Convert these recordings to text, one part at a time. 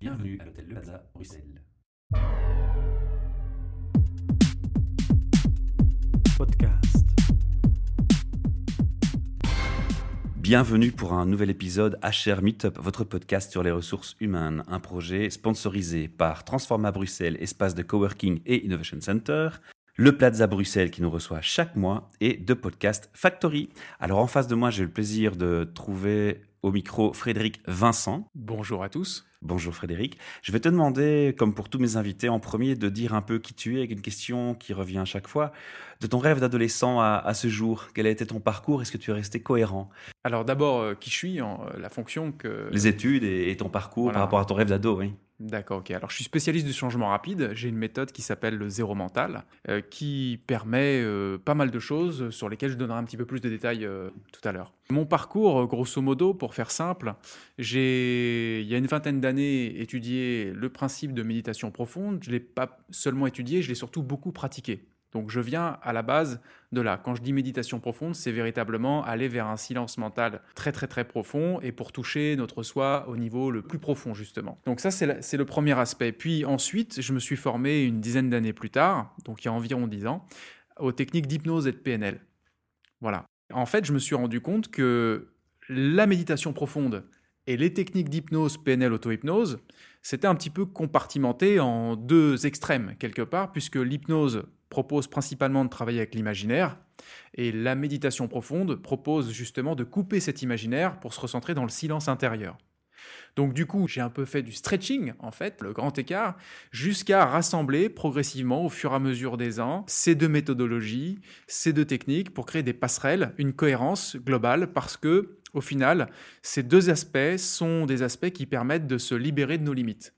Bienvenue à l'hôtel Le Plaza, Bruxelles. Podcast. Bienvenue pour un nouvel épisode HR Meetup, votre podcast sur les ressources humaines, un projet sponsorisé par Transforma Bruxelles, espace de coworking et innovation center, le Plaza Bruxelles qui nous reçoit chaque mois et de Podcast Factory. Alors en face de moi, j'ai le plaisir de trouver au micro Frédéric Vincent. Bonjour à tous. Bonjour Frédéric. Je vais te demander, comme pour tous mes invités, en premier de dire un peu qui tu es, avec une question qui revient à chaque fois. De ton rêve d'adolescent à, ce jour, quel a été ton parcours? Est-ce que tu es resté cohérent? Alors d'abord, euh, qui je suis, en, euh, la fonction que... Les études et, ton parcours par rapport à ton rêve d'ado, oui. D'accord, ok. Alors je suis spécialiste du changement rapide. J'ai une méthode qui s'appelle le zéro mental, euh, qui permet euh, pas mal de choses sur lesquelles je donnerai un petit peu plus de détails euh, tout à l'heure. Mon parcours, grosso modo, pour faire simple, j'ai, il y a une vingtaine d'années, étudié le principe de méditation profonde. Je ne l'ai pas seulement étudié, je l'ai surtout beaucoup pratiqué. Donc je viens à la base de là. Quand je dis méditation profonde, c'est véritablement aller vers un silence mental très très très profond et pour toucher notre soi au niveau le plus profond justement. Donc ça c'est le premier aspect. Puis ensuite, je me suis formé une dizaine d'années plus tard, donc il y a environ dix ans, aux techniques d'hypnose et de PNL. Voilà. En fait, je me suis rendu compte que la méditation profonde et les techniques d'hypnose, PNL, auto-hypnose, c'était un petit peu compartimenté en deux extrêmes quelque part, puisque l'hypnose propose principalement de travailler avec l'imaginaire, et la méditation profonde propose justement de couper cet imaginaire pour se recentrer dans le silence intérieur. Donc du coup, j'ai un peu fait du stretching, en fait, le grand écart, jusqu'à rassembler progressivement, au fur et à mesure des ans, ces deux méthodologies, ces deux techniques pour créer des passerelles, une cohérence globale, parce que, au final, ces deux aspects sont des aspects qui permettent de se libérer de nos limites.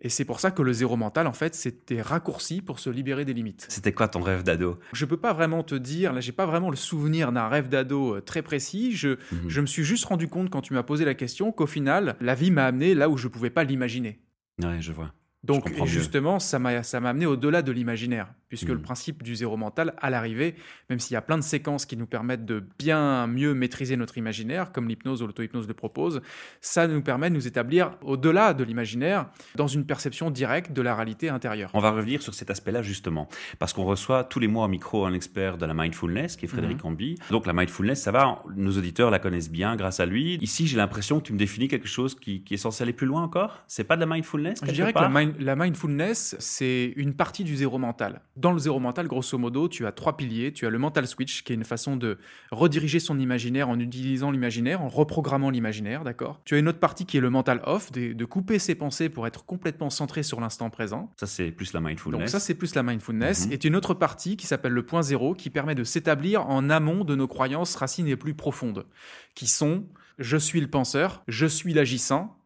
Et c'est pour ça que le zéro mental, en fait, c'était raccourci pour se libérer des limites. C'était quoi ton rêve d'ado? Je peux pas vraiment te dire, là, j'ai pas vraiment le souvenir d'un rêve d'ado euh, très précis. Je, mhm. je me suis juste rendu compte quand tu m'as posé la question qu'au final, la vie m'a amené là où je pouvais pas l'imaginer. Ouais, je vois. Donc, justement, ça m'a amené au-delà de l'imaginaire puisque le mmh. principe du zéro mental, à l'arrivée, même s'il y a plein de séquences qui nous permettent de bien mieux maîtriser notre imaginaire, comme l'hypnose ou l'auto-hypnose le propose, ça nous permet de nous établir au-delà de l'imaginaire, dans une perception directe de la réalité intérieure. On va revenir sur cet aspect-là justement, parce qu'on reçoit tous les mois au micro un expert de la mindfulness, qui est Frédéric mmh. Donc la mindfulness, ça va, nos auditeurs la connaissent bien grâce à lui. Ici, j'ai l'impression que tu me définis quelque chose qui, est censé aller plus loin encore. C'est pas de la mindfulness Je dirais que la, la mindfulness, c'est une partie du zéro mental dans le zéro mental, grosso modo, tu as trois piliers. Tu as le mental switch, qui est une façon de rediriger son imaginaire en utilisant l'imaginaire, en reprogrammant l'imaginaire, d'accord? Tu as une autre partie qui est le mental off, de, couper ses pensées pour être complètement centré sur l'instant présent. Ça, c'est plus la mindfulness. Donc ça, c'est plus la mindfulness. Mhm. Et une autre partie qui s'appelle le point zéro, qui permet de s'établir en amont de nos croyances racines les plus profondes, qui sont je suis le penseur, je suis l'agissant,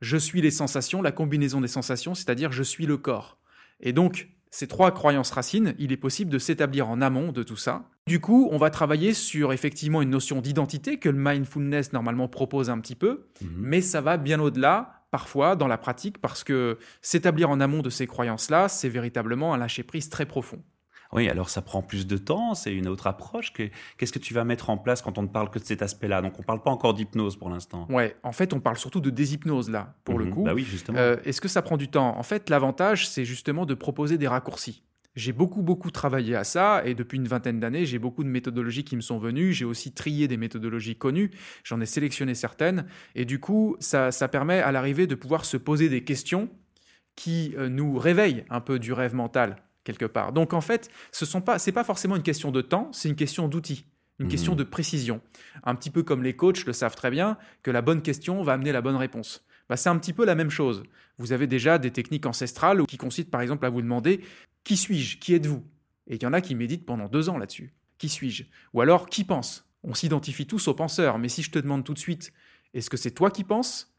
je suis les sensations, la combinaison des sensations, c'est-à-dire je suis le corps. Et donc, ces trois croyances racines, il est possible de s'établir en amont de tout ça. Du coup, on va travailler sur effectivement une notion d'identité que le mindfulness normalement propose un petit peu, mhm. mais ça va bien au-delà parfois dans la pratique parce que s'établir en amont de ces croyances-là, c'est véritablement un lâcher-prise très profond. Oui, alors ça prend plus de temps, c'est une autre approche. Qu'est-ce que tu vas mettre en place quand on ne parle que de cet aspect-là? Donc on ne parle pas encore d'hypnose pour l'instant. Ouais, en fait on parle surtout de déshypnose là, pour le mhm. coup. Bah oui, justement. Euh, est-ce que ça prend du temps? En fait, l'avantage, c'est justement de proposer des raccourcis. J'ai beaucoup, beaucoup travaillé à ça et depuis une vingtaine d'années, j'ai beaucoup de méthodologies qui me sont venues. J'ai aussi trié des méthodologies connues, j'en ai sélectionné certaines et du coup, ça, ça permet à l'arrivée de pouvoir se poser des questions qui euh, nous réveillent un peu du rêve mental quelque part. Donc en fait, ce n'est pas, pas forcément une question de temps, c'est une question d'outils, une mmh. question de précision. Un petit peu comme les coachs le savent très bien, que la bonne question va amener la bonne réponse. Bah, c'est un petit peu la même chose. Vous avez déjà des techniques ancestrales qui consistent par exemple à vous demander qui suis-je? Qui êtes-vous Et il y en a qui méditent pendant deux ans là-dessus. Qui suis-je Ou alors qui pense? On s'identifie tous aux penseurs, mais si je te demande tout de suite, est-ce que c'est toi qui penses?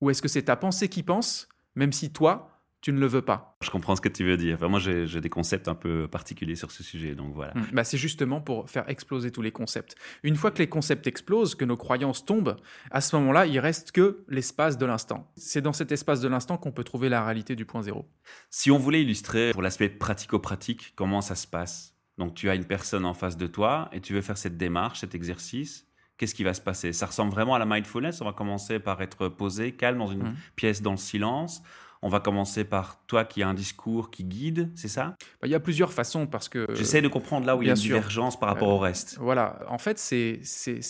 Ou est-ce que c'est ta pensée qui pense? Même si toi, tu ne le veux pas. Je comprends ce que tu veux dire. Enfin, moi, j'ai des concepts un peu particuliers sur ce sujet, donc voilà. Hmm. Bah, c'est justement pour faire exploser tous les concepts. Une fois que les concepts explosent, que nos croyances tombent, à ce moment-là, il reste que l'espace de l'instant. C'est dans cet espace de l'instant qu'on peut trouver la réalité du point zéro. Si on voulait illustrer pour l'aspect pratico-pratique, comment ça se passe? Donc, tu as une personne en face de toi et tu veux faire cette démarche, cet exercice. qu'est-ce qui va se passer? Ça ressemble vraiment à la mindfulness. On va commencer par être posé, calme, dans une Mhm. pièce dans le silence. On va commencer par toi qui a un discours qui guide, c'est ça? Bah, Il y a plusieurs façons parce que. J'essaie de comprendre là où il y a une sûr. divergence par rapport Euh, au reste. Voilà, en fait, c'est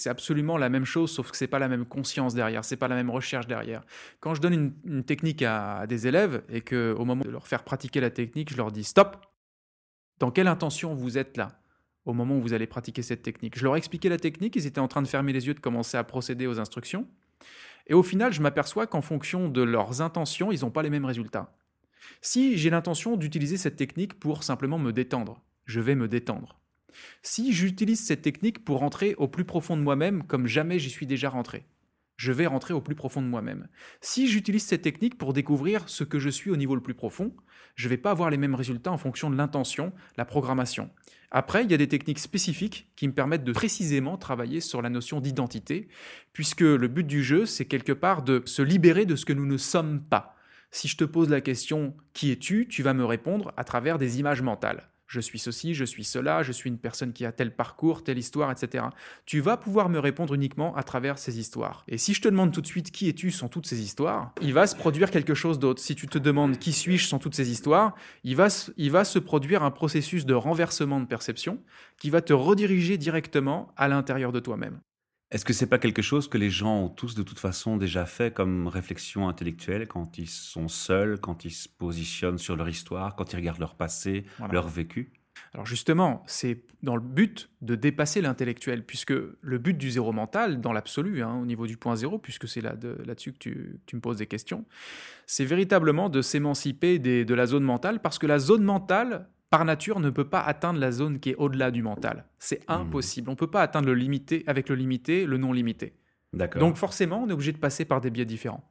absolument la même chose, sauf que c'est pas la même conscience derrière, c'est pas la même recherche derrière. Quand je donne une, une technique à, à des élèves et que au moment de leur faire pratiquer la technique, je leur dis stop. Dans quelle intention vous êtes là au moment où vous allez pratiquer cette technique? Je leur ai expliqué la technique, ils étaient en train de fermer les yeux, de commencer à procéder aux instructions. Et au final, je m'aperçois qu'en fonction de leurs intentions, ils n'ont pas les mêmes résultats. Si j'ai l'intention d'utiliser cette technique pour simplement me détendre, je vais me détendre. Si j'utilise cette technique pour rentrer au plus profond de moi-même comme jamais j'y suis déjà rentré, je vais rentrer au plus profond de moi-même. Si j'utilise cette technique pour découvrir ce que je suis au niveau le plus profond, je ne vais pas avoir les mêmes résultats en fonction de l'intention, la programmation. Après, il y a des techniques spécifiques qui me permettent de précisément travailler sur la notion d'identité, puisque le but du jeu, c'est quelque part de se libérer de ce que nous ne sommes pas. Si je te pose la question qui es-tu, tu vas me répondre à travers des images mentales. Je suis ceci, je suis cela, je suis une personne qui a tel parcours, telle histoire, etc. Tu vas pouvoir me répondre uniquement à travers ces histoires. Et si je te demande tout de suite qui es-tu sans toutes ces histoires, il va se produire quelque chose d'autre. Si tu te demandes qui suis-je sans toutes ces histoires, il va, il va se produire un processus de renversement de perception qui va te rediriger directement à l'intérieur de toi-même. Est-ce que c'est pas quelque chose que les gens ont tous de toute façon déjà fait comme réflexion intellectuelle quand ils sont seuls, quand ils se positionnent sur leur histoire, quand ils regardent leur passé, Voilà. leur vécu? Alors justement, c'est dans le but de dépasser l'intellectuel, puisque le but du zéro mental, dans l'absolu, hein, au niveau du point zéro, puisque c'est là de- là-dessus que tu, tu me poses des questions, c'est véritablement de s'émanciper de la zone mentale, parce que la zone mentale, par nature, ne peut pas atteindre la zone qui est au-delà du mental. C'est impossible. On ne peut pas atteindre le limité avec le limité, le non limité. D'accord. Donc forcément, on est obligé de passer par des biais différents.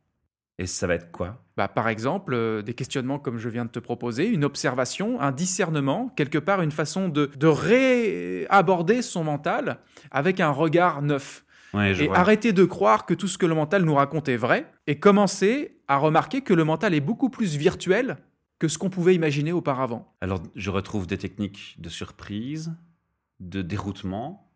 Et ça va être quoi? Bah, par exemple, euh, des questionnements comme je viens de te proposer, une observation, un discernement, quelque part une façon de, de réaborder son mental avec un regard neuf. Ouais, Et vois. arrêter de croire que tout ce que le mental nous raconte est vrai, et commencer à remarquer que le mental est beaucoup plus virtuel que ce qu'on pouvait imaginer auparavant. Alors, je retrouve des techniques de surprise, de déroutement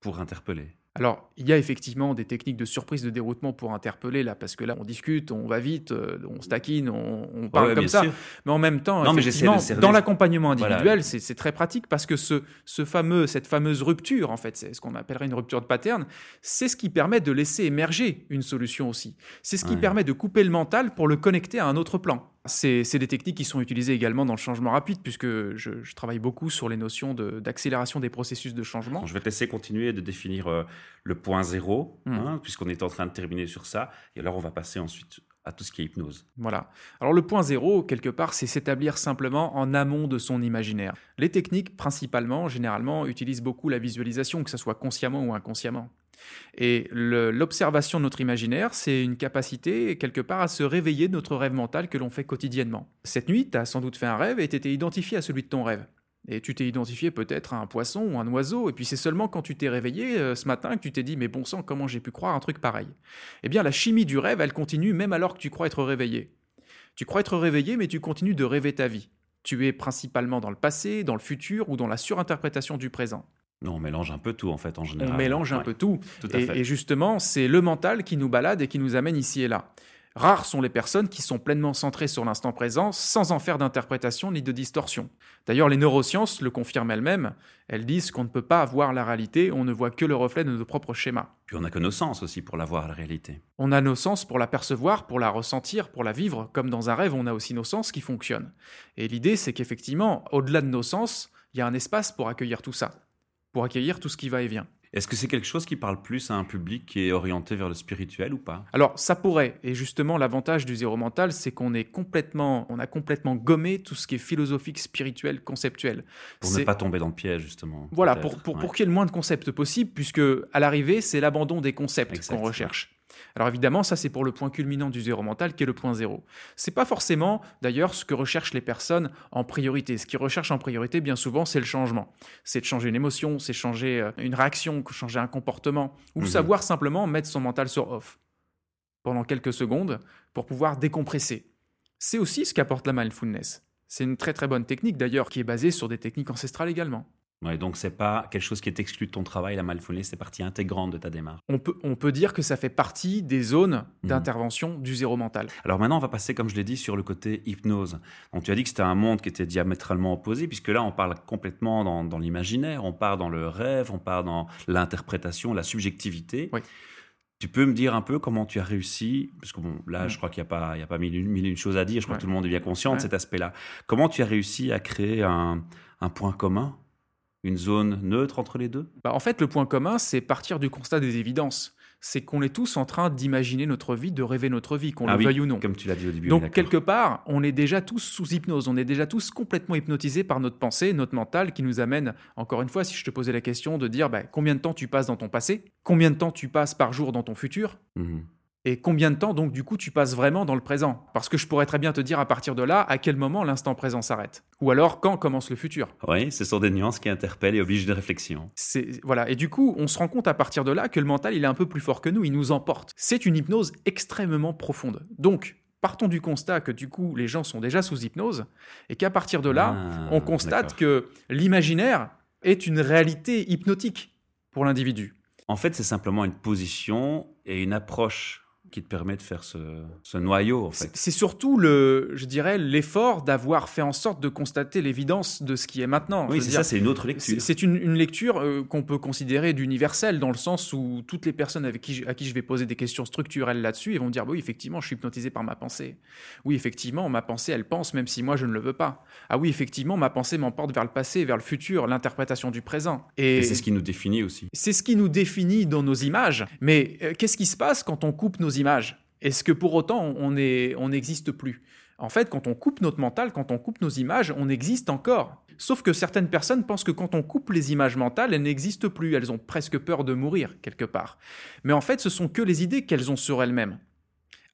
pour interpeller. Alors, il y a effectivement des techniques de surprise, de déroutement pour interpeller, là, parce que là, on discute, on va vite, euh, on se taquine, on, on parle Ouais, comme ça. sûr. Mais en même temps, Non, effectivement, dans l'accompagnement individuel, Voilà. c'est c'est très pratique parce que ce, ce fameux, cette fameuse rupture, en fait, c'est ce qu'on appellerait une rupture de pattern, c'est ce qui permet de laisser émerger une solution aussi. C'est ce qui Ouais. permet de couper le mental pour le connecter à un autre plan. C'est des techniques qui sont utilisées également dans le changement rapide, puisque je, je travaille beaucoup sur les notions de- d'accélération des processus de changement. Je vais te laisser continuer de définir euh, le point zéro, Hmm. hein, puisqu'on est en train de terminer sur ça. Et alors, on va passer ensuite à tout ce qui est hypnose. Voilà. Alors le point zéro, quelque part, c'est s'établir simplement en amont de son imaginaire. Les techniques, principalement, généralement, utilisent beaucoup la visualisation, que ce soit consciemment ou inconsciemment. Et l'observation de notre imaginaire, c'est une capacité, quelque part, à se réveiller de notre rêve mental que l'on fait quotidiennement. Cette nuit, tu as sans doute fait un rêve et tu t'es identifié à celui de ton rêve. Et tu t'es identifié peut-être à un poisson ou un oiseau, et puis c'est seulement quand tu t'es réveillé euh, ce matin que tu t'es dit mais bon sang, comment j'ai pu croire un truc pareil? Eh bien la chimie du rêve, elle continue même alors que tu crois être réveillé. Tu crois être réveillé, mais tu continues de rêver ta vie. Tu es principalement dans le passé, dans le futur ou dans la surinterprétation du présent. On mélange un peu tout, en fait, en On général. mélange un Ouais, peu tout. Tout à Et, fait. et justement, c'est le mental qui nous balade et qui nous amène ici et là. Rares sont les personnes qui sont pleinement centrées sur l'instant présent sans en faire d'interprétation ni de distorsion. D'ailleurs, les neurosciences le confirment elles-mêmes. Elles disent qu'on ne peut pas voir la réalité, on ne voit que le reflet de nos propres schémas. Puis on n'a que nos sens aussi pour la voir, la réalité. On a nos sens pour la percevoir, pour la ressentir, pour la vivre. Comme dans un rêve, on a aussi nos sens qui fonctionnent. Et l'idée, c'est qu'effectivement, au-delà de nos sens, il y a un espace pour accueillir tout ça, pour accueillir tout ce qui va et vient. Est-ce que c'est quelque chose qui parle plus à un public qui est orienté vers le spirituel ou pas? Alors, ça pourrait. Et justement, l'avantage du zéro mental, c'est qu'on est complètement, on a complètement gommé tout ce qui est philosophique, spirituel, conceptuel. Pour ne pas tomber dans le piège, justement. Voilà, pour, pour, ouais. pour qu'il y ait le moins de concepts possible, puisque à l'arrivée, c'est l'abandon des concepts qu'on recherche. Alors évidemment, ça c'est pour le point culminant du zéro mental qui est le point zéro. C'est pas forcément d'ailleurs ce que recherchent les personnes en priorité. Ce qu'ils recherchent en priorité, bien souvent, c'est le changement. C'est de changer une émotion, c'est changer euh, une réaction, changer un comportement, ou Mhm. savoir simplement mettre son mental sur off pendant quelques secondes pour pouvoir décompresser. C'est aussi ce qu'apporte la mindfulness. C'est une très très bonne technique d'ailleurs qui est basée sur des techniques ancestrales également. Ouais, donc c'est pas quelque chose qui est exclu de ton travail, la mindfulness, c'est partie intégrante de ta démarche. On peut, on peut dire que ça fait partie des zones Mhm. d'intervention du zéro mental. Alors maintenant, on va passer, comme je l'ai dit, sur le côté hypnose. Donc tu as dit que c'était un monde qui était diamétralement opposé, puisque là, on parle complètement dans, dans l'imaginaire, on part dans le rêve, on part dans l'interprétation, la subjectivité. Oui. Tu peux me dire un peu comment tu as réussi, parce que bon, là, Mm. je crois qu'il n'y a pas, il y a pas mille, mille une choses à dire, je crois Ouais. que tout le monde est bien conscient de cet aspect-là. Comment tu as réussi à créer un, un point commun, une zone neutre entre les deux? Bah, en fait, le point commun, c'est partir du constat des évidences. C'est qu'on est tous en train d'imaginer notre vie, de rêver notre vie, qu'on Ah le oui, veuille ou non. Comme tu l'as dit au début. Donc, quelque part, on est déjà tous sous hypnose, on est déjà tous complètement hypnotisés par notre pensée, notre mental, qui nous amène, encore une fois, si je te posais la question de dire bah, combien de temps tu passes dans ton passé, combien de temps tu passes par jour dans ton futur, Mhm. Et combien de temps, donc, du coup, tu passes vraiment dans le présent? Parce que je pourrais très bien te dire à partir de là, à quel moment l'instant présent s'arrête. Ou alors, quand commence le futur. Oui, ce sont des nuances qui interpellent et obligent de réflexion. C'est voilà et du coup on se rend compte à partir de là que le mental il est un peu plus fort que nous, il nous emporte. C'est une hypnose extrêmement profonde. Donc partons du constat que du coup les gens sont déjà sous hypnose et qu'à partir de là Ah, on constate que l'imaginaire est une réalité hypnotique pour l'individu. En fait, c'est simplement une position et une approche qui te permet de faire ce, ce noyau, en fait. C'est surtout le, je dirais, l'effort d'avoir fait en sorte de constater l'évidence de ce qui est maintenant. Oui, c'est ça, c'est une autre lecture. c'est une, une lecture euh, qu'on peut considérer d'universelle, dans le sens où toutes les personnes avec qui je- à qui je vais poser des questions structurelles là-dessus, ils vont dire bah oui, effectivement, je suis hypnotisé par ma pensée. Oui, effectivement, ma pensée, elle pense même si moi je ne le veux pas. Ah oui, effectivement, ma pensée m'emporte vers le passé, vers le futur, l'interprétation du présent. Et, Et c'est ce qui nous définit aussi. c'est ce qui nous définit dans nos images. Mais euh, qu'est-ce qui se passe quand on coupe nos images Est-ce que pour autant on n'existe plus? En fait, quand on coupe notre mental, quand on coupe nos images, on existe encore. Sauf que certaines personnes pensent que quand on coupe les images mentales, elles n'existent plus. Elles ont presque peur de mourir quelque part. Mais en fait, ce sont que les idées qu'elles ont sur elles-mêmes.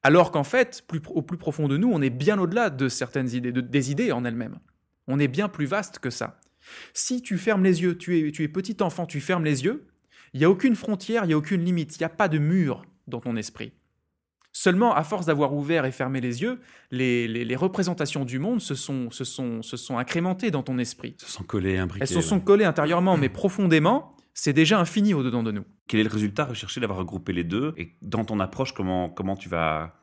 Alors qu'en fait, au plus profond de nous, on est bien au-delà de certaines idées, de- des idées en elles-mêmes. On est bien plus vaste que ça. Si tu fermes les yeux, tu es, tu es petit enfant, tu fermes les yeux, il n'y a aucune frontière, il n'y a aucune limite, il n'y a pas de mur dans ton esprit. Seulement, à force d'avoir ouvert et fermé les yeux, les, les- les représentations du monde se sont, se, sont, se sont incrémentées dans ton esprit. Se sont collés, imbriqués. Elles se sont ouais. collées intérieurement, mais profondément, c'est déjà infini au-dedans de nous. Quel est le résultat recherché d'avoir regroupé les deux Et dans ton approche, comment, comment tu vas.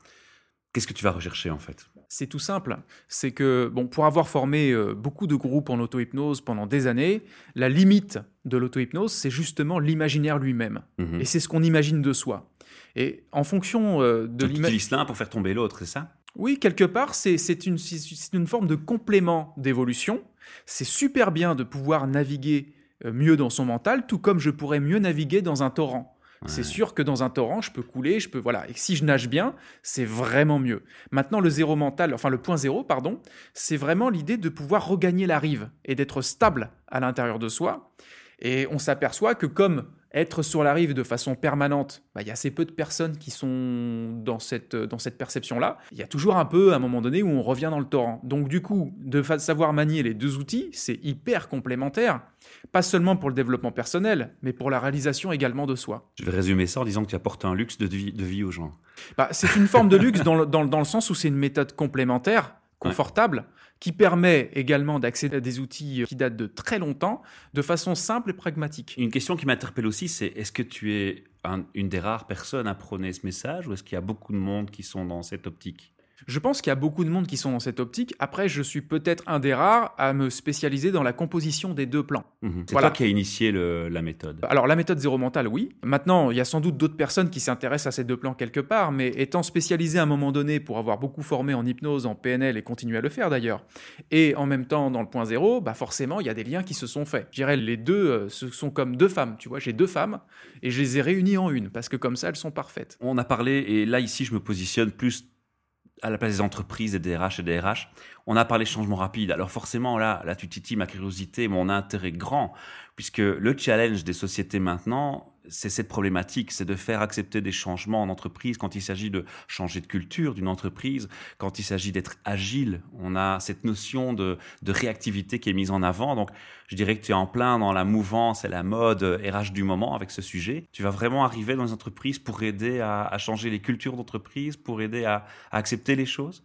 Qu'est-ce que tu vas rechercher, en fait? C'est tout simple. C'est que, bon, pour avoir formé euh, beaucoup de groupes en auto-hypnose pendant des années, la limite de l'auto-hypnose, c'est justement l'imaginaire lui-même. Mhm. Et c'est ce qu'on imagine de soi. Et en fonction euh, de utilises l'un pour faire tomber l'autre, c'est ça? Oui, quelque part, c'est une, forme de complément d'évolution. C'est super bien de pouvoir naviguer euh, mieux dans son mental, tout comme je pourrais mieux naviguer dans un torrent. C'est sûr que dans un torrent, je peux couler, je peux voilà. Et si je nage bien, c'est vraiment mieux. Maintenant, le zéro mental, enfin le point zéro, pardon, c'est vraiment l'idée de pouvoir regagner la rive et d'être stable à l'intérieur de soi. Et on s'aperçoit que comme être sur la rive de façon permanente, bah, il y a assez peu de personnes qui sont dans cette, dans cette perception-là. Il y a toujours un peu, à un moment donné, où on revient dans le torrent. Donc du coup, de savoir manier les deux outils, c'est hyper complémentaire. Pas seulement pour le développement personnel, mais pour la réalisation également de soi. Je vais résumer ça en disant que tu apportes un luxe de vie, de vie aux gens. Bah, c'est une forme de luxe dans le, dans dans le sens où c'est une méthode complémentaire, confortable, qui permet également d'accéder à des outils qui datent de très longtemps, de façon simple et pragmatique. Une question qui m'interpelle aussi, c'est est-ce que tu es un- une des rares personnes à prôner ce message ou est-ce qu'il y a beaucoup de monde qui sont dans cette optique? Je pense qu'il y a beaucoup de monde qui sont dans cette optique. Après, je suis peut-être un des rares à me spécialiser dans la composition des deux plans. Mhm. C'est Voilà. toi qui as initié le- la méthode. Alors, la méthode zéro mental, oui. Maintenant, il y a sans doute d'autres personnes qui s'intéressent à ces deux plans quelque part, mais étant spécialisé à un moment donné pour avoir beaucoup formé en hypnose, en PNL et continuer à le faire d'ailleurs, et en même temps dans le point zéro, bah forcément, il y a des liens qui se sont faits. Je dirais, les deux, euh, ce sont comme deux femmes, tu vois. J'ai deux femmes et je les ai réunies en une, parce que comme ça, elles sont parfaites. On a parlé, et là ici je me positionne plus à la place des entreprises et des RH et des RH. On a parlé changement rapide. Alors forcément là, là tu titilles ma curiosité, mon intérêt grand, puisque le challenge des sociétés maintenant, c'est cette problématique, c'est de faire accepter des changements en entreprise quand il s'agit de changer de culture d'une entreprise, quand il s'agit d'être agile. On a cette notion de, réactivité qui est mise en avant. Donc je dirais que tu es en plein dans la mouvance et la mode RH du moment avec ce sujet. Tu vas vraiment arriver dans les entreprises pour aider à, changer les cultures d'entreprise, pour aider à accepter les choses?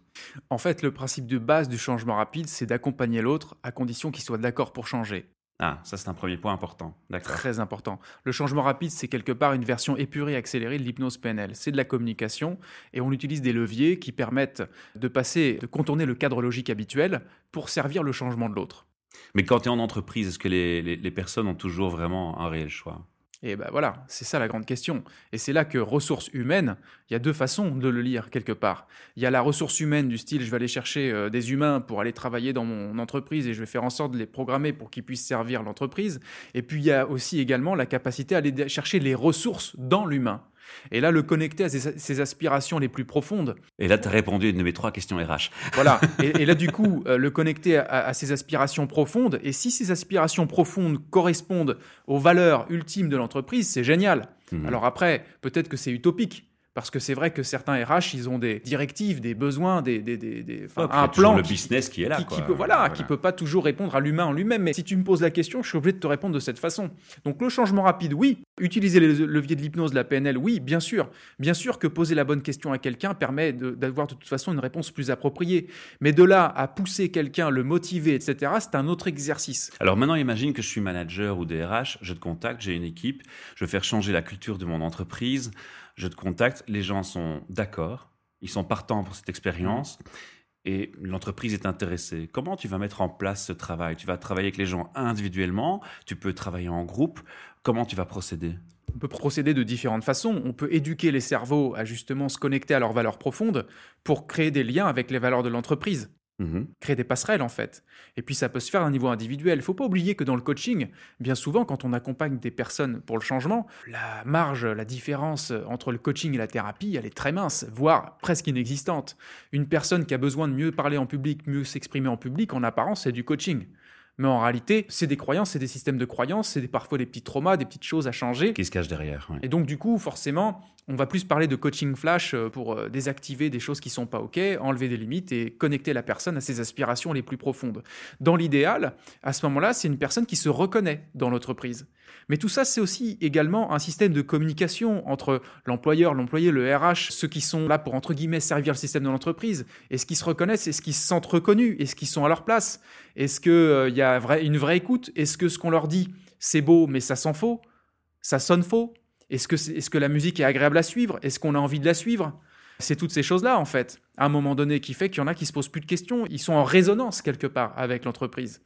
En fait, le principe de base du changement rapide, c'est d'accompagner l'autre à condition qu'il soit d'accord pour changer. Ah, ça c'est un premier point important. D'accord. Très important. Le changement rapide, c'est quelque part une version épurée, accélérée de l'hypnose PNL. C'est de la communication et on utilise des leviers qui permettent de passer, de contourner le cadre logique habituel pour servir le changement de l'autre. Mais quand tu es en entreprise, est-ce que les, les, les personnes ont toujours vraiment un réel choix? Et ben voilà, c'est ça la grande question. Et c'est là que ressources humaines, il y a deux façons de le lire quelque part. Il y a la ressource humaine du style je vais aller chercher euh, des humains pour aller travailler dans mon entreprise et je vais faire en sorte de les programmer pour qu'ils puissent servir l'entreprise. Et puis il y a aussi également la capacité à aller chercher les ressources dans l'humain. Et là, le connecter à ses, aspirations les plus profondes. Et là, tu as répondu à une de mes trois questions RH. Voilà. Et, là, du coup, euh, le connecter à, ses aspirations profondes. Et si ces aspirations profondes correspondent aux valeurs ultimes de l'entreprise, c'est génial. Mmh. Alors après, peut-être que c'est utopique. Parce que c'est vrai que certains RH, ils ont des directives, des besoins, des, des, des, un plan. le business qui est là. Qui, peut, voilà, qui peut pas toujours répondre à l'humain en lui-même. Mais si tu me poses la question, je suis obligé de te répondre de cette façon. Donc le changement rapide, oui. Utiliser les leviers de l'hypnose, de la PNL, oui, bien sûr. Bien sûr que poser la bonne question à quelqu'un permet d'avoir de, toute façon une réponse plus appropriée. Mais de là à pousser quelqu'un, le motiver, etc., c'est un autre exercice. Alors maintenant, imagine que je suis manager ou DRH, je te contacte, j'ai une équipe, je veux faire changer la culture de mon entreprise je te contacte, les gens sont d'accord, ils sont partants pour cette expérience et l'entreprise est intéressée. Comment tu vas mettre en place ce travail? Tu vas travailler avec les gens individuellement, tu peux travailler en groupe, comment tu vas procéder? On peut procéder de différentes façons. On peut éduquer les cerveaux à justement se connecter à leurs valeurs profondes pour créer des liens avec les valeurs de l'entreprise. Mmh créer des passerelles en fait. Et puis ça peut se faire à un niveau individuel. Il ne faut pas oublier que dans le coaching, bien souvent quand on accompagne des personnes pour le changement, la marge, la différence entre le coaching et la thérapie, elle est très mince, voire presque inexistante. Une personne qui a besoin de mieux parler en public, mieux s'exprimer en public, en apparence, c'est du coaching. Mais en réalité, c'est des croyances, c'est des systèmes de croyances, c'est parfois des petits traumas, des petites choses à changer. Qui se cachent derrière. Et donc, du coup, forcément, on va plus parler de coaching flash euh, pour euh, désactiver des choses qui sont pas OK, enlever des limites et connecter la personne à ses aspirations les plus profondes. Dans l'idéal, à ce moment-là, c'est une personne qui se reconnaît dans l'entreprise. Mais tout ça, c'est aussi également un système de communication entre l'employeur, l'employé, le RH, ceux qui sont là pour, entre guillemets, servir le système de l'entreprise. Est-ce qu'ils se reconnaissent Est-ce qu'ils se sentent reconnus Est-ce qu'ils sont à leur place Est-ce qu'il euh, y a une vraie écoute? Est-ce que ce qu'on leur dit, c'est beau, mais ça sent faux? Ça sonne faux? Est-ce que, est, que la musique est agréable à suivre? Est-ce qu'on a envie de la suivre? C'est toutes ces choses-là, en fait, à un moment donné, qui fait qu'il y en a qui se posent plus de questions. Ils sont en résonance quelque part avec l'entreprise.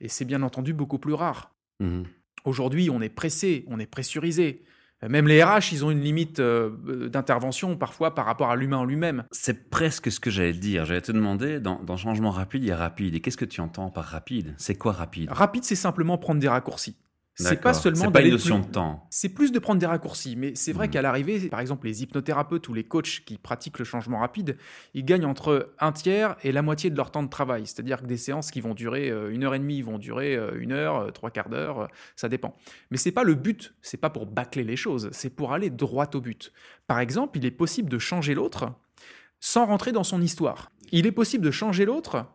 Et c'est bien entendu beaucoup plus rare. Mmh Aujourd'hui, on est pressé, on est pressurisé. Même les RH, ils ont une limite euh, d'intervention parfois par rapport à l'humain en lui-même. C'est presque ce que j'allais te dire. J'allais te demander, dans, dans, changement rapide, il y a rapide. Et qu'est-ce que tu entends par rapide? C'est quoi rapide? Rapide, c'est simplement prendre des raccourcis. C'est pas seulement. C'est pas une notion de temps. C'est plus de prendre des raccourcis. Mais c'est vrai hmm. qu'à l'arrivée, par exemple, les hypnothérapeutes ou les coachs qui pratiquent le changement rapide, ils gagnent entre un tiers et la moitié de leur temps de travail. C'est-à-dire que des séances qui vont durer euh, une heure et demie vont durer euh, une heure, euh, trois quarts d'heure, ça dépend. Mais c'est pas le but. C'est pas pour bâcler les choses. C'est pour aller droit au but. Par exemple, il est possible de changer l'autre sans rentrer dans son histoire. Il est possible de changer l'autre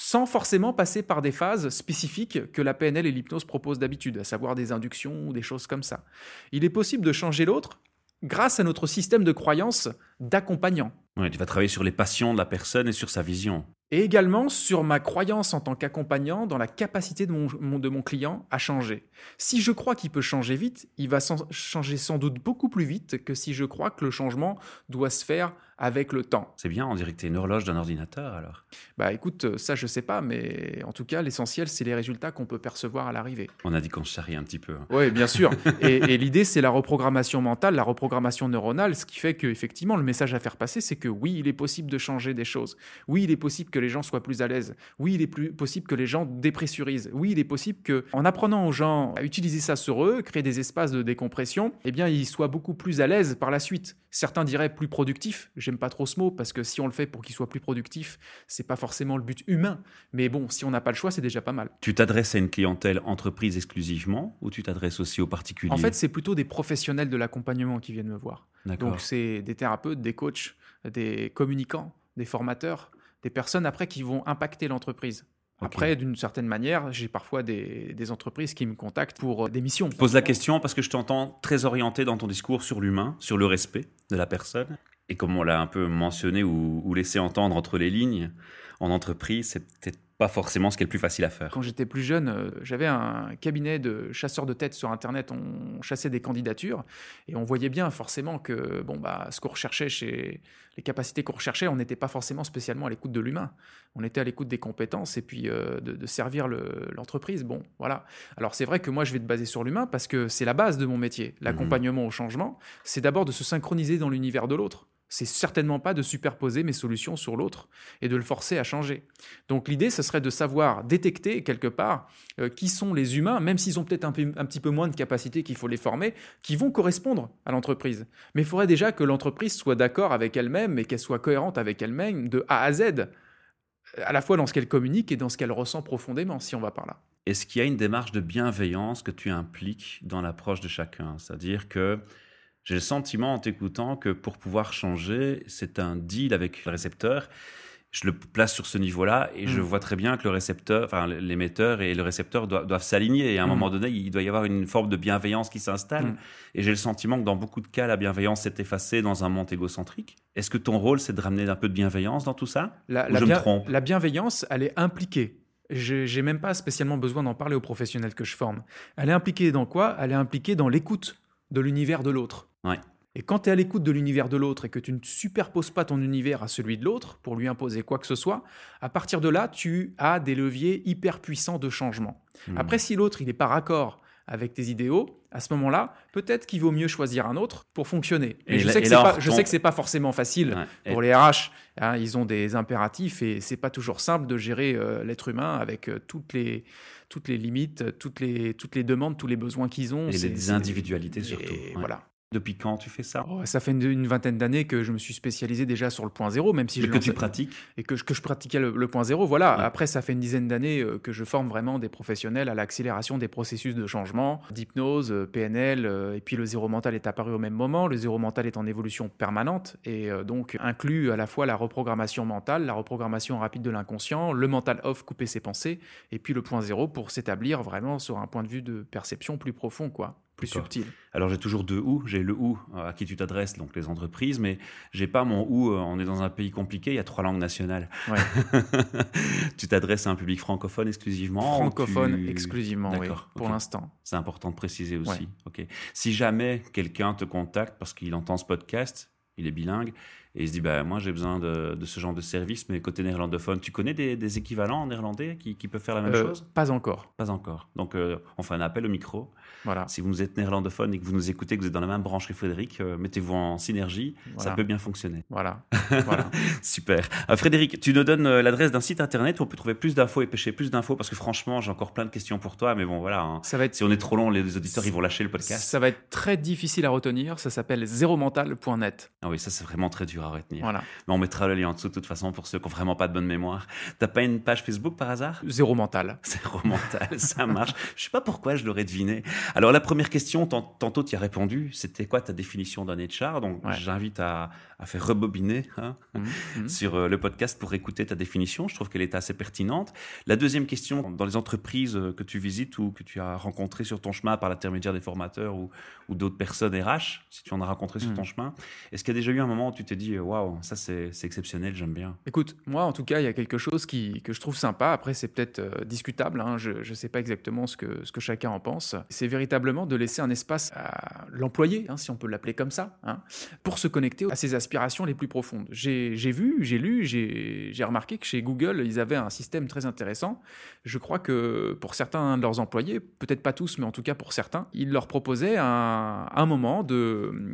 sans forcément passer par des phases spécifiques que la PNL et l'hypnose proposent d'habitude, à savoir des inductions ou des choses comme ça. Il est possible de changer l'autre grâce à notre système de croyance d'accompagnant. tu vas travailler sur les passions de la personne et sur sa vision. Et également sur ma croyance en tant qu'accompagnant dans la capacité de mon, de mon client à changer. Si je crois qu'il peut changer vite, il va changer sans doute beaucoup plus vite que si je crois que le changement doit se faire avec le temps. C'est bien, on dirait que tu es une horloge d'un ordinateur alors. Bah écoute, euh, ça je sais pas, mais en tout cas l'essentiel c'est les résultats qu'on peut percevoir à l'arrivée. On a dit qu'on charrie un petit peu. Hein. Oui, bien sûr. et, l'idée c'est la reprogrammation mentale, la reprogrammation neuronale, ce qui fait que effectivement le message à faire passer c'est que oui, il est possible de changer des choses. Oui, il est possible que les gens soient plus à l'aise. Oui, il est plus possible que les gens dépressurisent. Oui, il est possible que en apprenant aux gens à utiliser ça sur eux, créer des espaces de décompression, eh bien ils soient beaucoup plus à l'aise par la suite. Certains diraient plus productifs j'aime pas trop ce mot parce que si on le fait pour qu'il soit plus productif, c'est pas forcément le but humain. Mais bon, si on n'a pas le choix, c'est déjà pas mal. Tu t'adresses à une clientèle entreprise exclusivement ou tu t'adresses aussi aux particuliers? En fait, c'est plutôt des professionnels de l'accompagnement qui viennent me voir. Donc c'est des thérapeutes, des coachs, des communicants, des formateurs, des personnes après qui vont impacter l'entreprise. Après, d'une certaine manière, j'ai parfois des, des, entreprises qui me contactent pour euh, des missions. Je pose la question parce que je t'entends très orienté dans ton discours sur l'humain, sur le respect de la personne. Et comme on l'a un peu mentionné ou, laissé entendre entre les lignes, en entreprise, c'est peut-être pas forcément ce qui est le plus facile à faire. Quand j'étais plus jeune, euh, j'avais un cabinet de chasseurs de tête sur Internet. On chassait des candidatures et on voyait bien forcément que bon, bah, ce qu'on recherchait chez les capacités qu'on recherchait, on n'était pas forcément spécialement à l'écoute de l'humain. On était à l'écoute des compétences et puis euh, de, servir l'entreprise. bon, voilà. Alors c'est vrai que moi, je vais te baser sur l'humain parce que c'est la base de mon métier. Mmh L'accompagnement au changement, c'est d'abord de se synchroniser dans l'univers de l'autre c'est certainement pas de superposer mes solutions sur l'autre et de le forcer à changer. Donc l'idée, ce serait de savoir détecter quelque part euh, qui sont les humains, même s'ils ont peut-être un, petit peu moins de capacité qu'il faut les former, qui vont correspondre à l'entreprise. Mais il faudrait déjà que l'entreprise soit d'accord avec elle-même et qu'elle soit cohérente avec elle-même de A à Z, à la fois dans ce qu'elle communique et dans ce qu'elle ressent profondément, si on va par là. Est-ce qu'il y a une démarche de bienveillance que tu impliques dans l'approche de chacun? C'est-à-dire que j'ai le sentiment en t'écoutant que pour pouvoir changer, c'est un deal avec le récepteur. Je le place sur ce niveau-là et je hmm. vois très bien que le récepteur, enfin l'émetteur et le récepteur doivent, s'aligner. Et à un hmm. moment donné, il doit y avoir une forme de bienveillance qui s'installe. Hmm. Et j'ai le sentiment que dans beaucoup de cas, la bienveillance s'est effacée dans un monde égocentrique. Est-ce que ton rôle, c'est de ramener un peu de bienveillance dans tout ça? La, je me trompe? La bienveillance, elle est impliquée. Je n'ai même pas spécialement besoin d'en parler aux professionnels que je forme. Elle est impliquée dans quoi? Elle est impliquée dans l'écoute de l'univers de l'autre. Et quand tu es à l'écoute de l'univers de l'autre et que tu ne superposes pas ton univers à celui de l'autre pour lui imposer quoi que ce soit, à partir de là, tu as des leviers hyper puissants de changement. Hmm. Après, si l'autre, il n'est pas raccord avec tes idéaux, à ce moment-là, peut-être qu'il vaut mieux choisir un autre pour fonctionner. Et, je, sais que pas, je, sais que c'est pas forcément facile pour les RH. Hein, ils ont des impératifs et c'est pas toujours simple de gérer euh, l'être humain avec euh, toutes les toutes les limites, toutes les toutes les demandes, tous les besoins qu'ils ont. Et les individualités surtout. Voilà. Depuis quand tu fais ça? Oh, Ça fait une, vingtaine d'années que je me suis spécialisé déjà sur le point zéro, même si je que tu pratiques? Et que je, que je pratiquais le, point zéro. Voilà. Après, ça fait une dizaine d'années euh, que je forme vraiment des professionnels à l'accélération des processus de changement, d'hypnose, euh, PNL, euh, et puis le zéro mental est apparu au même moment. Le zéro mental est en évolution permanente et donc inclut à la fois la reprogrammation mentale, la reprogrammation rapide de l'inconscient, le mental off, couper ses pensées, et puis le point zéro pour s'établir vraiment sur un point de vue de perception plus profond, quoi plus subtil. Alors j'ai toujours deux ou. J'ai le ou à qui tu t'adresses, donc les entreprises, mais j'ai pas mon ou. Euh, on est dans un pays compliqué, il y a trois langues nationales. tu t'adresses à un public francophone exclusivement Francophone exclusivement, oui, pour l'instant. C'est important de préciser aussi. Ok. Si jamais quelqu'un te contacte parce qu'il entend ce podcast, il est bilingue, et il se dit bah, Moi, j'ai besoin de, ce genre de service, mais côté néerlandophone, tu connais des, équivalents en néerlandais qui, peuvent faire la même euh, chose? Pas encore. Pas encore. Donc, euh, on fait un appel au micro. Voilà. Si vous êtes néerlandophone et que vous nous écoutez, que vous êtes dans la même branche que Frédéric, euh, mettez-vous en synergie, ça peut bien fonctionner. Voilà. voilà. Super. Frédéric, tu nous donnes l'adresse d'un site internet où on peut trouver plus d'infos et pêcher plus d'infos parce que franchement, j'ai encore plein de questions pour toi, mais bon, voilà. Hein. Ça va être... Si on est trop long, les auditeurs, ils vont lâcher le podcast. Ça va être très difficile à retenir. Ça s'appelle zéromental.net. Ah oui, ça, c'est vraiment très dur à retenir. Voilà on mettra le lien en dessous de toute façon pour ceux qui n'ont vraiment pas de bonne mémoire. T'as pas une page Facebook par hasard? Zéro mental. Zéro mental, ça marche. je sais pas pourquoi je l'aurais deviné. Alors la première question, tantôt tu y as répondu, c'était quoi ta définition d'un HR Donc j'invite à, faire rebobiner hein, mmh, mmh. sur euh, le podcast pour écouter ta définition. Je trouve qu'elle est assez pertinente. La deuxième question, dans les entreprises euh, que tu visites ou que tu as rencontrées sur ton chemin par l'intermédiaire des formateurs ou, d'autres personnes RH, si tu en as rencontré sur mmh. ton chemin, est-ce qu'il y a déjà eu un moment où tu t'es dit waouh, ça c'est c'est exceptionnel, j'aime bien? Écoute, moi en tout cas, il y a quelque chose qui, que je trouve sympa. Après, c'est peut-être euh, discutable, hein. je ne sais pas exactement ce que, ce que chacun en pense. C'est véritablement de laisser un espace à l'employé, hein, si on peut l'appeler comme ça, hein, pour se connecter à ses aspirations les plus profondes. J'ai vu, j'ai lu, j'ai remarqué que chez Google, ils avaient un système très intéressant. Je crois que pour certains de leurs employés, peut-être pas tous, mais en tout cas pour certains, ils leur proposaient un, un moment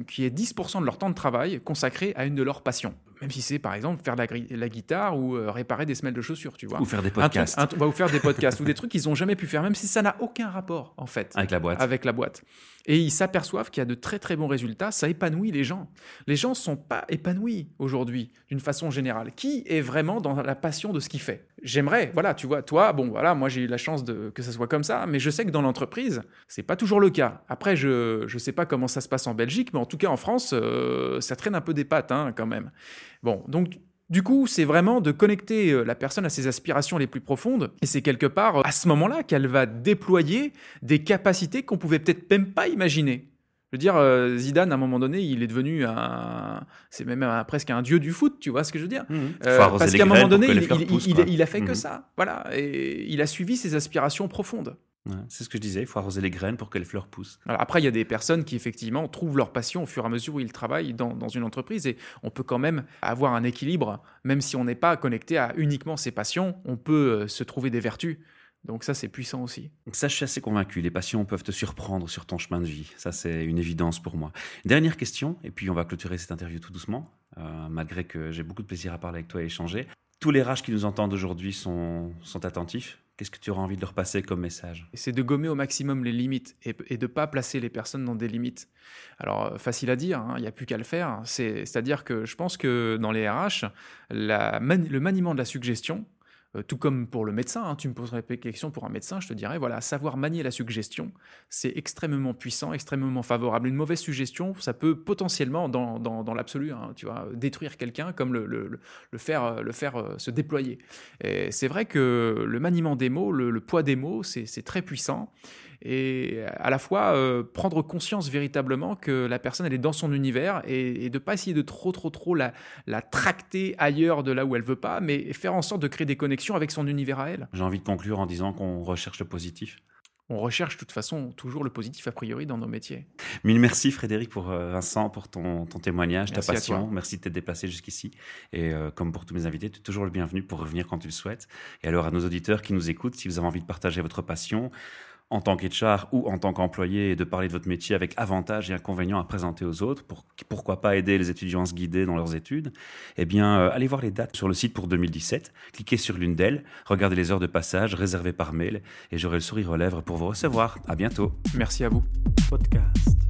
qui est 10% de leur temps de travail consacré à une de leurs passions même si c'est par exemple faire la, la guitare ou euh, réparer des semelles de chaussures, tu vois. Ou faire des podcasts. ou faire des podcasts ou des trucs qu'ils n'ont jamais pu faire, même si ça n'a aucun rapport en fait avec la boîte. Avec la boîte. Et ils s'aperçoivent qu'il y a de très très bons résultats, ça épanouit les gens. Les gens ne sont pas épanouis aujourd'hui d'une façon générale. Qui est vraiment dans la passion de ce qu'il fait? J'aimerais, voilà, tu vois, toi, bon, voilà, moi j'ai eu la chance de, que ça soit comme ça, mais je sais que dans l'entreprise, c'est pas toujours le cas. Après, je ne sais pas comment ça se passe en Belgique, mais en tout cas en France, euh, ça traîne un peu des pattes hein, quand même. Bon, donc du coup, c'est vraiment de connecter euh, la personne à ses aspirations les plus profondes. Et c'est quelque part à ce moment-là qu'elle va déployer des capacités qu'on pouvait peut-être même pas imaginer. veux dire, euh, Zidane, à un moment donné, il est devenu un. C'est même presque un dieu du foot, tu vois ce que je veux dire. Euh, arroser Parce qu'à un moment donné, il, a fait que Mhm. ça. Voilà. Et il a suivi ses aspirations profondes. Ouais, c'est ce que je disais, il faut arroser les graines pour que les fleurs poussent. Alors après, il y a des personnes qui effectivement trouvent leur passion au fur et à mesure où ils travaillent dans, dans une entreprise et on peut quand même avoir un équilibre, même si on n'est pas connecté à uniquement ses passions, on peut euh, se trouver des vertus. Donc ça, c'est puissant aussi. Ça, je suis assez convaincu. Les passions peuvent te surprendre sur ton chemin de vie. Ça, c'est une évidence pour moi. Dernière question, et puis on va clôturer cette interview tout doucement, euh, malgré que j'ai beaucoup de plaisir à parler avec toi et échanger. Tous les RH qui nous entendent aujourd'hui sont, sont attentifs. Qu'est-ce que tu auras envie de leur passer comme message? C'est de gommer au maximum les limites et, de ne pas placer les personnes dans des limites. Alors, euh, facile à dire, hein, il n'y a plus qu'à le faire. C'est- C'est-à-dire que je pense que dans les RH, le maniement de la suggestion, tout comme pour le médecin, hein, tu me poserais des questions pour un médecin, je te dirais, voilà, savoir manier la suggestion, c'est extrêmement puissant, extrêmement favorable. Une mauvaise suggestion, ça peut potentiellement, dans, dans, dans l'absolu, hein, tu vois, détruire quelqu'un comme le, le, le- le faire, euh, faire euh, se déployer. C'est vrai que le maniement des mots, le, le poids des mots, c'est très puissant. Et à la fois euh, prendre conscience véritablement que la personne elle est dans son univers et, et de pas essayer de trop trop trop la, la tracter ailleurs de là où elle veut pas, mais faire en sorte de créer des connexions avec son univers à elle. J'ai envie de conclure en disant qu'on recherche le positif. On recherche de toute façon toujours le positif a priori dans nos métiers. Mille merci Frédéric pour euh, Vincent pour ton, ton témoignage, Merci ta passion. Merci de t'être déplacé jusqu'ici. Et euh, comme pour tous mes invités, tu es toujours le bienvenu pour revenir quand tu le souhaites. Et alors à nos auditeurs qui nous écoutent, si vous avez envie de partager votre passion en tant qu'HR ou en tant qu'employé et de parler de votre métier avec avantages et inconvénients à présenter aux autres, pour, pourquoi pas aider les étudiants à se guider dans leurs études, eh bien euh, allez voir les dates sur le site pour 2017, cliquez sur l'une d'elles, regardez les heures de passage réservées par mail et j'aurai le sourire aux lèvres pour vous recevoir. À bientôt. Merci à vous. Podcast.